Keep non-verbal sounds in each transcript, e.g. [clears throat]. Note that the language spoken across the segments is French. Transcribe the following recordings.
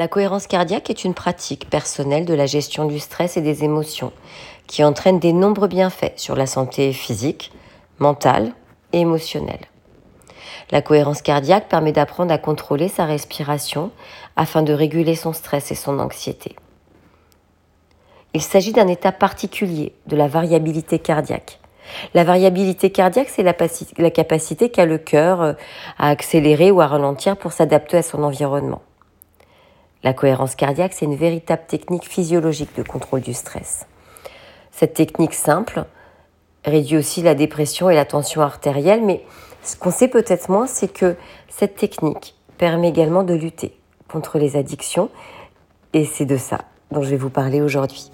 La cohérence cardiaque est une pratique personnelle de la gestion du stress et des émotions qui entraîne des nombreux bienfaits sur la santé physique, mentale et émotionnelle. La cohérence cardiaque permet d'apprendre à contrôler sa respiration afin de réguler son stress et son anxiété. Il s'agit d'un état particulier de la variabilité cardiaque. La variabilité cardiaque, c'est la, la, capacité qu'a le cœur euh, à accélérer ou à ralentir pour s'adapter à son environnement. La cohérence cardiaque, c'est une véritable technique physiologique de contrôle du stress. Cette technique simple réduit aussi la dépression et la tension artérielle, mais ce qu'on sait peut-être moins, c'est que cette technique permet également de lutter contre les addictions, et c'est de ça dont je vais vous parler aujourd'hui.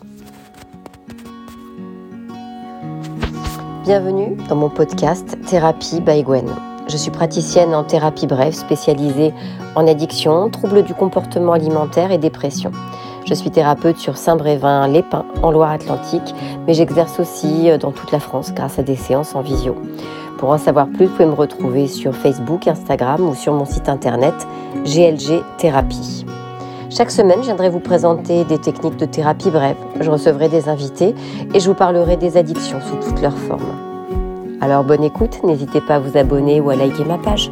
Bienvenue dans mon podcast Thérapie by Gwen. Je suis praticienne en thérapie brève spécialisée en addiction, troubles du comportement alimentaire et dépression. Je suis thérapeute sur Saint-Brévin, Les Pins, en Loire-Atlantique, mais j'exerce aussi euh, dans toute la France grâce à des séances en visio. Pour en savoir plus, vous pouvez me retrouver sur Facebook, Instagram ou sur mon site internet GLG Thérapie. Chaque semaine, je viendrai vous présenter des techniques de thérapie brève. Je recevrai des invités et je vous parlerai des addictions sous toutes leurs formes. Alors bonne écoute, n'hésitez pas à vous abonner ou à liker ma page.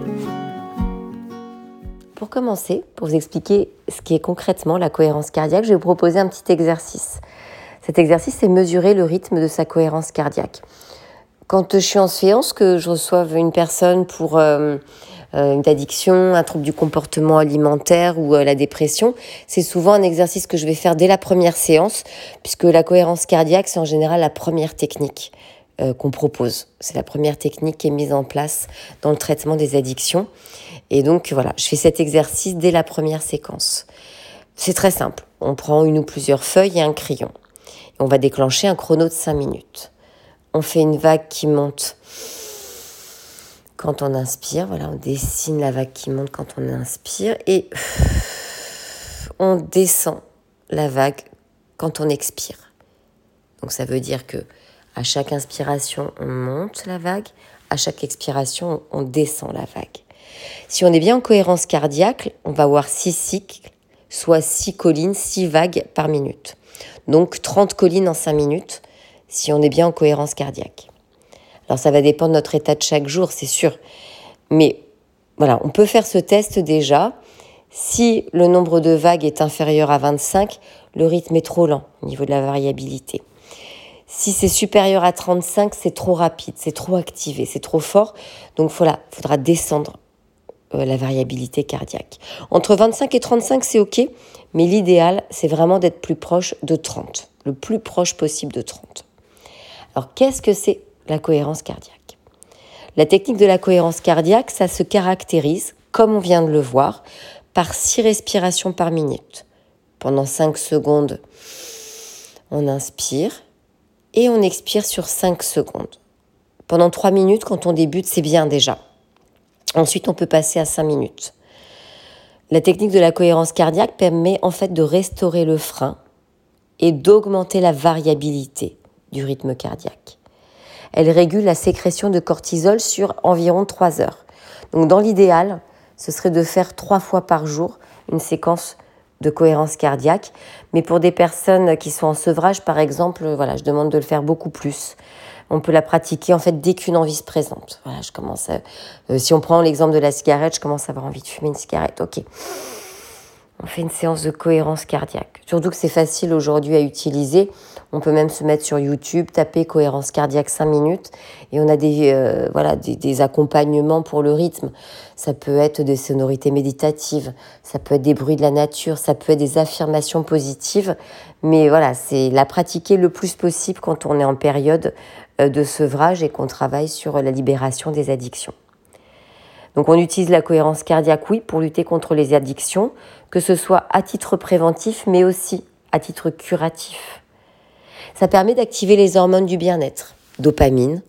Pour commencer, pour vous expliquer ce qui est concrètement la cohérence cardiaque, je vais vous proposer un petit exercice. Cet exercice, c'est mesurer le rythme de sa cohérence cardiaque. Quand je suis en séance, que je reçoive une personne pour euh, euh, une addiction, un trouble du comportement alimentaire ou euh, la dépression, c'est souvent un exercice que je vais faire dès la première séance, puisque la cohérence cardiaque, c'est en général la première technique euh, qu'on propose. C'est la première technique qui est mise en place dans le traitement des addictions. Et donc voilà, je fais cet exercice dès la première séquence. C'est très simple. On prend une ou plusieurs feuilles et un crayon. Et on va déclencher un chrono de 5 minutes. On fait une vague qui monte quand on inspire. Voilà, on dessine la vague qui monte quand on inspire. Et on descend la vague quand on expire. Donc ça veut dire que à chaque inspiration, on monte la vague. À chaque expiration, on descend la vague. Si on est bien en cohérence cardiaque, on va avoir 6 cycles, soit 6 collines, 6 vagues par minute. Donc 30 collines en 5 minutes, si on est bien en cohérence cardiaque. Alors ça va dépendre de notre état de chaque jour, c'est sûr. Mais voilà, on peut faire ce test déjà. Si le nombre de vagues est inférieur à 25, le rythme est trop lent au niveau de la variabilité. Si c'est supérieur à 35, c'est trop rapide, c'est trop activé, c'est trop fort. Donc il faudra descendre euh, la variabilité cardiaque. Entre 25 et 35, c'est OK, mais l'idéal, c'est vraiment d'être plus proche de 30, le plus proche possible de 30. Alors qu'est-ce que c'est la cohérence cardiaque? La technique de la cohérence cardiaque, ça se caractérise, comme on vient de le voir, par 6 respirations par minute. Pendant 5 secondes, on inspire et on expire sur 5 secondes. Pendant 3 minutes, quand on débute, c'est bien déjà. Ensuite, on peut passer à 5 minutes. La technique de la cohérence cardiaque permet en fait de restaurer le frein et d'augmenter la variabilité du rythme cardiaque. Elle régule la sécrétion de cortisol sur environ 3 heures. Donc dans l'idéal, ce serait de faire 3 fois par jour une séquence de cohérence cardiaque. Mais pour des personnes qui sont en sevrage, par exemple, voilà, je demande de le faire beaucoup plus. On peut la pratiquer en fait dès qu'une envie se présente. Voilà, je commence euh, si on prend l'exemple de la cigarette, je commence à avoir envie de fumer une cigarette. Ok. On fait une séance de cohérence cardiaque. Surtout que c'est facile aujourd'hui à utiliser. On peut même se mettre sur YouTube, taper cohérence cardiaque 5 minutes et on a des, euh, voilà, des, accompagnements pour le rythme. Ça peut être des sonorités méditatives, ça peut être des bruits de la nature, ça peut être des affirmations positives. Mais voilà, c'est la pratiquer le plus possible quand on est en période euh, de sevrage et qu'on travaille sur la libération des addictions. Donc on utilise la cohérence cardiaque, oui, pour lutter contre les addictions, que ce soit à titre préventif, mais aussi à titre curatif. Ça permet d'activer les hormones du bien-être, dopamine,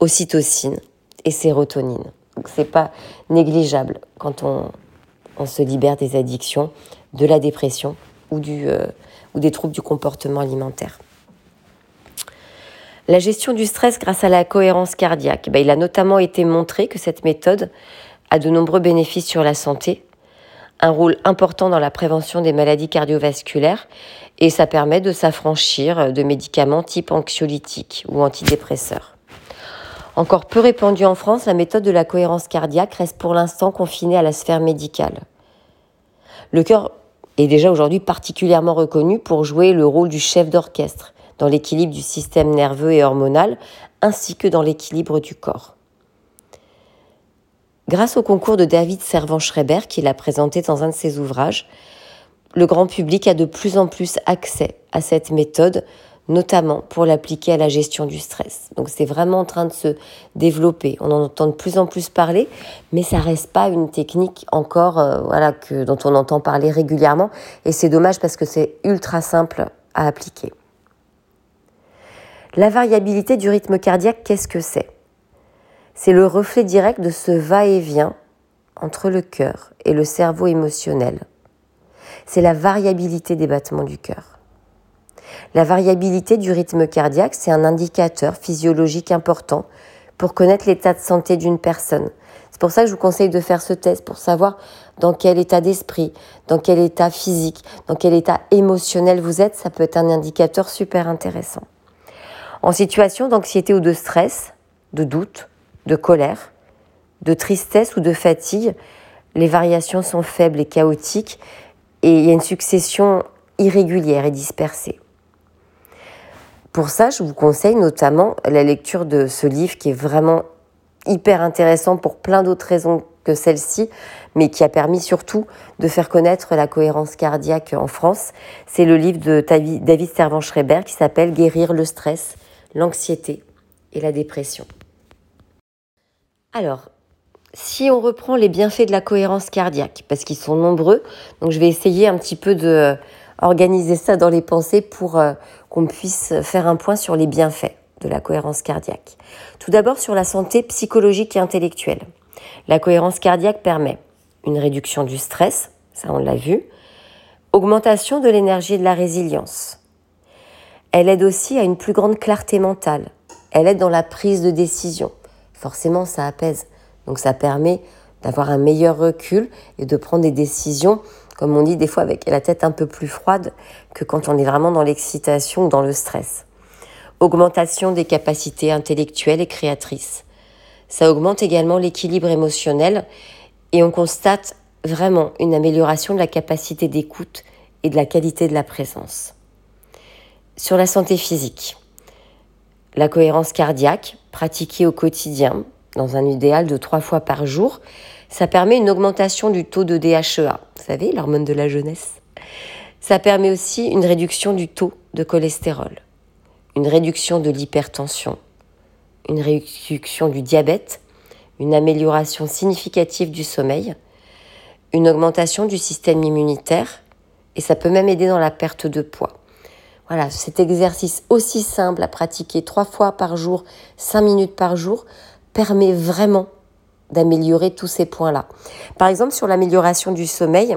ocytocine et sérotonine. Donc c'est pas négligeable quand on, se libère des addictions, de la dépression ou, euh, ou des troubles du comportement alimentaire. La gestion du stress grâce à la cohérence cardiaque. Ben, il a notamment été montré que cette méthode a de nombreux bénéfices sur la santé, un rôle important dans la prévention des maladies cardiovasculaires et ça permet de s'affranchir de médicaments type anxiolytiques ou antidépresseurs. Encore peu répandue en France, la méthode de la cohérence cardiaque reste pour l'instant confinée à la sphère médicale. Le cœur est déjà aujourd'hui particulièrement reconnu pour jouer le rôle du chef d'orchestre dans l'équilibre du système nerveux et hormonal, ainsi que dans l'équilibre du corps. Grâce au concours de David Servan-Schreiber, qu'il a présenté dans un de ses ouvrages, le grand public a de plus en plus accès à cette méthode notamment pour l'appliquer à la gestion du stress. Donc c'est vraiment en train de se développer. On en entend de plus en plus parler, mais ça reste pas une technique encore euh, voilà que dont on entend parler régulièrement et c'est dommage parce que c'est ultra simple à appliquer. La variabilité du rythme cardiaque, qu'est-ce que c'est? C'est le reflet direct de ce va-et-vient entre le cœur et le cerveau émotionnel. C'est la variabilité des battements du cœur. La variabilité du rythme cardiaque, c'est un indicateur physiologique important pour connaître l'état de santé d'une personne. C'est pour ça que je vous conseille de faire ce test pour savoir dans quel état d'esprit, dans quel état physique, dans quel état émotionnel vous êtes. Ça peut être un indicateur super intéressant. En situation d'anxiété ou de stress, de doute, de colère, de tristesse ou de fatigue, les variations sont faibles et chaotiques et il y a une succession irrégulière et dispersée. Pour ça, je vous conseille notamment la lecture de ce livre qui est vraiment hyper intéressant pour plein d'autres raisons que celle-ci, mais qui a permis surtout de faire connaître la cohérence cardiaque en France. C'est le livre de David Servan-Schreiber qui s'appelle Guérir le stress, l'anxiété et la dépression. Alors, si on reprend les bienfaits de la cohérence cardiaque, parce qu'ils sont nombreux, donc je vais essayer un petit peu de organiser ça dans les pensées pour euh, qu'on puisse faire un point sur les bienfaits de la cohérence cardiaque. Tout d'abord sur la santé psychologique et intellectuelle. La cohérence cardiaque permet une réduction du stress, ça on l'a vu, augmentation de l'énergie et de la résilience. Elle aide aussi à une plus grande clarté mentale. Elle aide dans la prise de décision. Forcément, ça apaise. Donc ça permet d'avoir un meilleur recul et de prendre des décisions comme on dit des fois avec la tête un peu plus froide que quand on est vraiment dans l'excitation ou dans le stress. Augmentation des capacités intellectuelles et créatrices. Ça augmente également l'équilibre émotionnel et on constate vraiment une amélioration de la capacité d'écoute et de la qualité de la présence. Sur la santé physique, la cohérence cardiaque, pratiquée au quotidien, dans un idéal de trois fois par jour, ça permet une augmentation du taux de DHEA, vous savez, l'hormone de la jeunesse. Ça permet aussi une réduction du taux de cholestérol, une réduction de l'hypertension, une réduction du diabète, une amélioration significative du sommeil, une augmentation du système immunitaire et ça peut même aider dans la perte de poids. Voilà, cet exercice aussi simple à pratiquer trois fois par jour, cinq minutes par jour, permet vraiment d'améliorer tous ces points-là. Par exemple, sur l'amélioration du sommeil,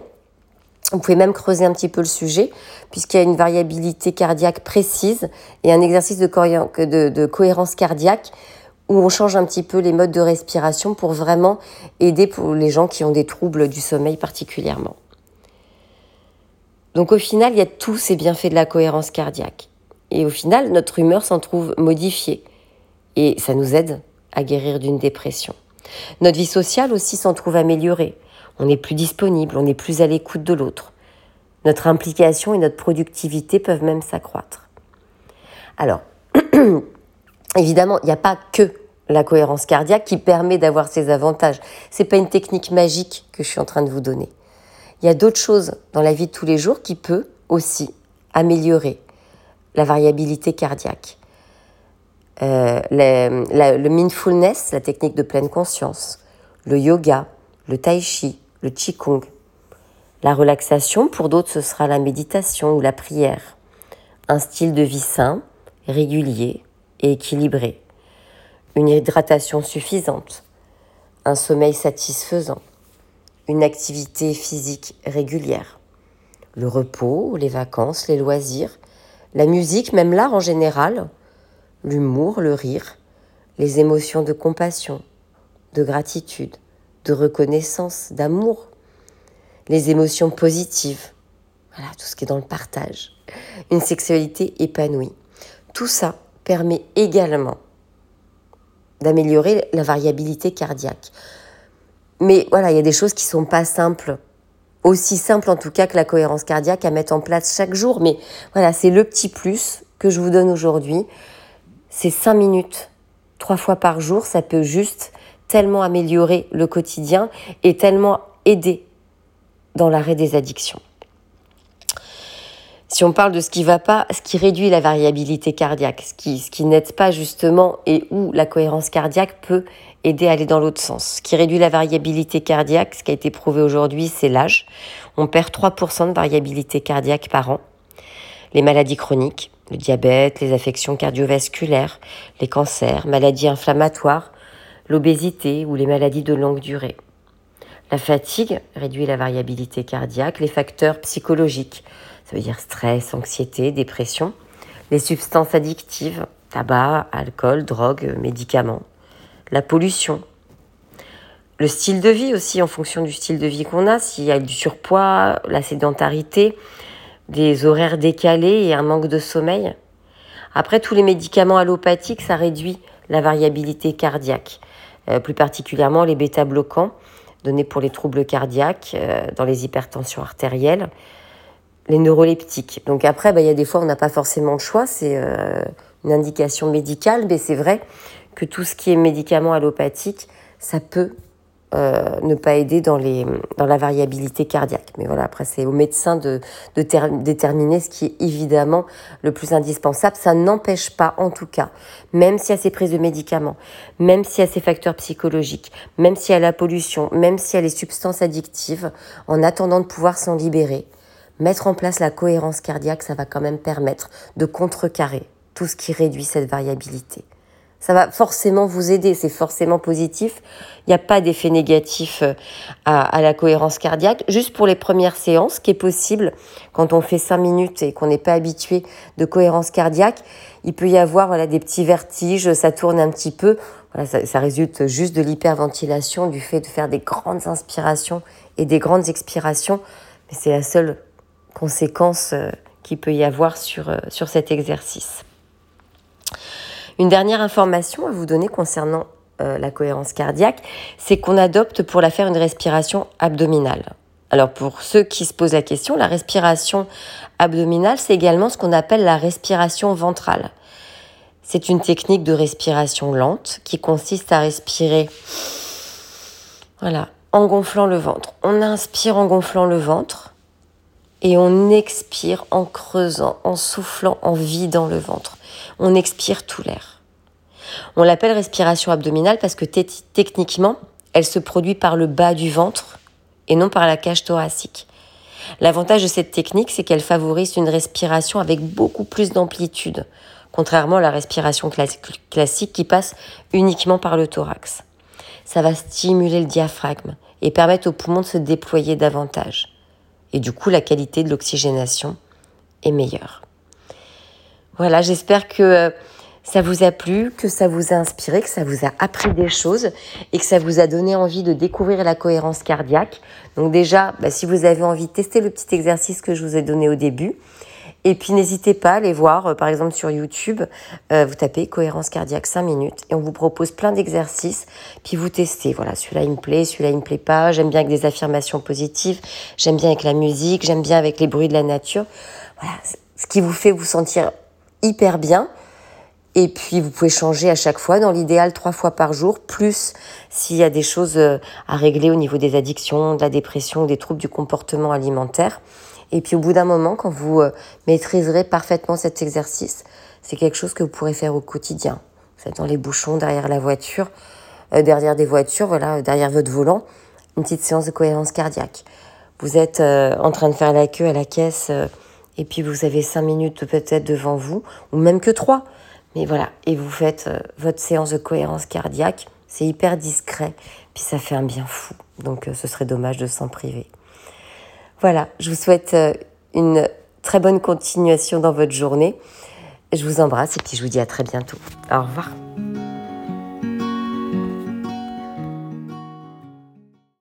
vous pouvez même creuser un petit peu le sujet, puisqu'il y a une variabilité cardiaque précise et un exercice de, cohérence cardiaque où on change un petit peu les modes de respiration pour vraiment aider pour les gens qui ont des troubles du sommeil particulièrement. Donc au final, il y a tous ces bienfaits de la cohérence cardiaque. Et au final, notre humeur s'en trouve modifiée. Et ça nous aide à guérir d'une dépression. Notre vie sociale aussi s'en trouve améliorée. On est plus disponible, on est plus à l'écoute de l'autre. Notre implication et notre productivité peuvent même s'accroître. Alors, [clears throat] évidemment, il n'y a pas que la cohérence cardiaque qui permet d'avoir ces avantages. Ce n'est pas une technique magique que je suis en train de vous donner. Il y a d'autres choses dans la vie de tous les jours qui peuvent aussi améliorer la variabilité cardiaque. Euh, le mindfulness, la technique de pleine conscience, le yoga, le tai chi, le qigong. La relaxation, pour d'autres, ce sera la méditation ou la prière. Un style de vie sain, régulier et équilibré. Une hydratation suffisante. Un sommeil satisfaisant. Une activité physique régulière. Le repos, les vacances, les loisirs, la musique, même l'art en général, l'humour, le rire, les émotions de compassion, de gratitude, de reconnaissance, d'amour, les émotions positives, voilà, tout ce qui est dans le partage, une sexualité épanouie. Tout ça permet également d'améliorer la variabilité cardiaque. Mais voilà, il y a des choses qui sont pas simples, aussi simples en tout cas que la cohérence cardiaque à mettre en place chaque jour. Mais voilà, c'est le petit plus que je vous donne aujourd'hui. C'est 5 minutes, trois fois par jour, ça peut juste tellement améliorer le quotidien et tellement aider dans l'arrêt des addictions. Si on parle de ce qui va pas, ce qui réduit la variabilité cardiaque, ce qui, ce qui n'aide pas justement et où la cohérence cardiaque peut aider à aller dans l'autre sens. Ce qui réduit la variabilité cardiaque, ce qui a été prouvé aujourd'hui, c'est l'âge. On perd 3% de variabilité cardiaque par an. Les maladies chroniques, le diabète, les affections cardiovasculaires, les cancers, maladies inflammatoires, l'obésité ou les maladies de longue durée. La fatigue réduit la variabilité cardiaque, les facteurs psychologiques, ça veut dire stress, anxiété, dépression. Les substances addictives, tabac, alcool, drogue, médicaments. La pollution. Le style de vie aussi, en fonction du style de vie qu'on a, s'il y a du surpoids, la sédentarité, des horaires décalés et un manque de sommeil. Après, tous les médicaments allopathiques, ça réduit la variabilité cardiaque, euh, plus particulièrement les bêta-bloquants donnés pour les troubles cardiaques, euh, dans les hypertensions artérielles, les neuroleptiques. Donc après, bah, il y a des fois, on n'a pas forcément le choix, c'est euh, une indication médicale, mais c'est vrai que tout ce qui est médicament allopathique, ça peut euh, ne pas aider dans, les, dans la variabilité cardiaque. Mais voilà, après, c'est au médecin de, de déterminer ce qui est évidemment le plus indispensable. Ça n'empêche pas, en tout cas, même s'il y a ces prises de médicaments, même s'il y a ces facteurs psychologiques, même s'il y a la pollution, même s'il y a les substances addictives, en attendant de pouvoir s'en libérer, mettre en place la cohérence cardiaque, ça va quand même permettre de contrecarrer tout ce qui réduit cette variabilité. Ça va forcément vous aider, c'est forcément positif. Il n'y a pas d'effet négatif euh, à, la cohérence cardiaque. Juste pour les premières séances, qui est possible quand on fait 5 minutes et qu'on n'est pas habitué de cohérence cardiaque, il peut y avoir des petits vertiges, ça tourne un petit peu. Ça, résulte juste de l'hyperventilation, du fait de faire des grandes inspirations et des grandes expirations. Mais c'est la seule conséquences euh, qu'il peut y avoir sur, euh, sur cet exercice. Une dernière information à vous donner concernant euh, la cohérence cardiaque, c'est qu'on adopte pour la faire une respiration abdominale. Alors pour ceux qui se posent la question, la respiration abdominale, c'est également ce qu'on appelle la respiration ventrale. C'est une technique de respiration lente qui consiste à respirer en gonflant le ventre. On inspire en gonflant le ventre et on expire en creusant, en soufflant, en vidant le ventre. On expire tout l'air. On l'appelle respiration abdominale parce que techniquement, elle se produit par le bas du ventre et non par la cage thoracique. L'avantage de cette technique, c'est qu'elle favorise une respiration avec beaucoup plus d'amplitude, contrairement à la respiration classique qui passe uniquement par le thorax. Ça va stimuler le diaphragme et permettre aux poumons de se déployer davantage et du coup la qualité de l'oxygénation est meilleure. Voilà, j'espère que euh, ça vous a plu, que ça vous a inspiré, que ça vous a appris des choses et que ça vous a donné envie de découvrir la cohérence cardiaque. Donc déjà, bah, si vous avez envie de tester le petit exercice que je vous ai donné au début, et puis n'hésitez pas à aller voir, euh, par exemple sur YouTube, euh, vous tapez cohérence cardiaque 5 minutes et on vous propose plein d'exercices, puis vous testez. Voilà, celui-là il me plaît, celui-là il me plaît pas. J'aime bien avec des affirmations positives, j'aime bien avec la musique, j'aime bien avec les bruits de la nature. Voilà, ce qui vous fait vous sentir hyper bien. Et puis vous pouvez changer à chaque fois, dans l'idéal trois fois par jour, plus s'il y a des choses euh, à régler au niveau des addictions, de la dépression, des troubles du comportement alimentaire. Et puis au bout d'un moment, quand vous euh, maîtriserez parfaitement cet exercice, c'est quelque chose que vous pourrez faire au quotidien. Vous êtes dans les bouchons, derrière la voiture, euh, derrière des voitures, voilà, derrière votre volant, une petite séance de cohérence cardiaque. Vous êtes en train de faire la queue à la caisse et puis vous avez cinq minutes peut-être devant vous, ou même que trois. Mais voilà, et vous faites votre séance de cohérence cardiaque. C'est hyper discret, puis ça fait un bien fou. Donc ce serait dommage de s'en priver. Voilà, je vous souhaite euh, une très bonne continuation dans votre journée. Je vous embrasse et puis je vous dis à très bientôt. Au revoir.